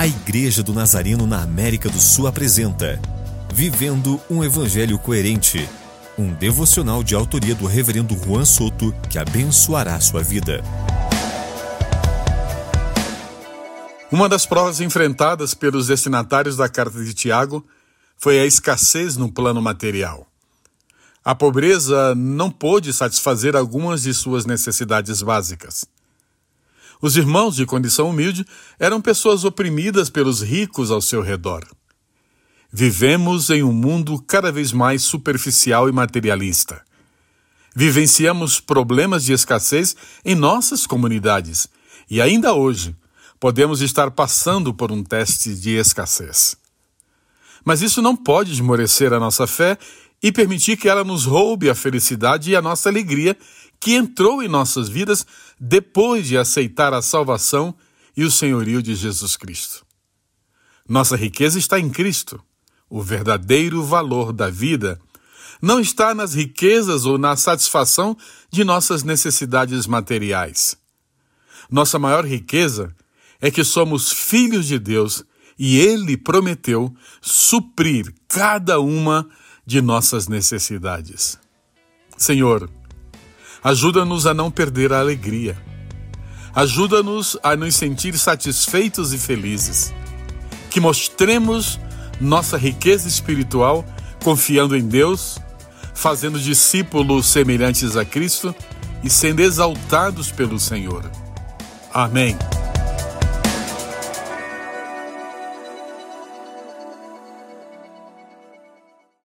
A Igreja do Nazareno na América do Sul apresenta Vivendo um Evangelho Coerente, um devocional de autoria do Reverendo Juan Soto que abençoará sua vida. Uma das provas enfrentadas pelos destinatários da carta de Tiago foi a escassez no plano material. A pobreza não pôde satisfazer algumas de suas necessidades básicas. Os irmãos de condição humilde eram pessoas oprimidas pelos ricos ao seu redor. Vivemos em um mundo cada vez mais superficial e materialista. Vivenciamos problemas de escassez em nossas comunidades e ainda hoje podemos estar passando por um teste de escassez. Mas isso não pode esmorecer a nossa fé e permitir que ela nos roube a felicidade e a nossa alegria que entrou em nossas vidas depois de aceitar a salvação e o senhorio de Jesus Cristo. Nossa riqueza está em Cristo. O verdadeiro valor da vida não está nas riquezas ou na satisfação de nossas necessidades materiais. Nossa maior riqueza é que somos filhos de Deus e Ele prometeu suprir cada uma de nossas necessidades. Senhor, ajuda-nos a não perder a alegria. Ajuda-nos a nos sentir satisfeitos e felizes. Que mostremos nossa riqueza espiritual confiando em Deus, fazendo discípulos semelhantes a Cristo e sendo exaltados pelo Senhor. Amém.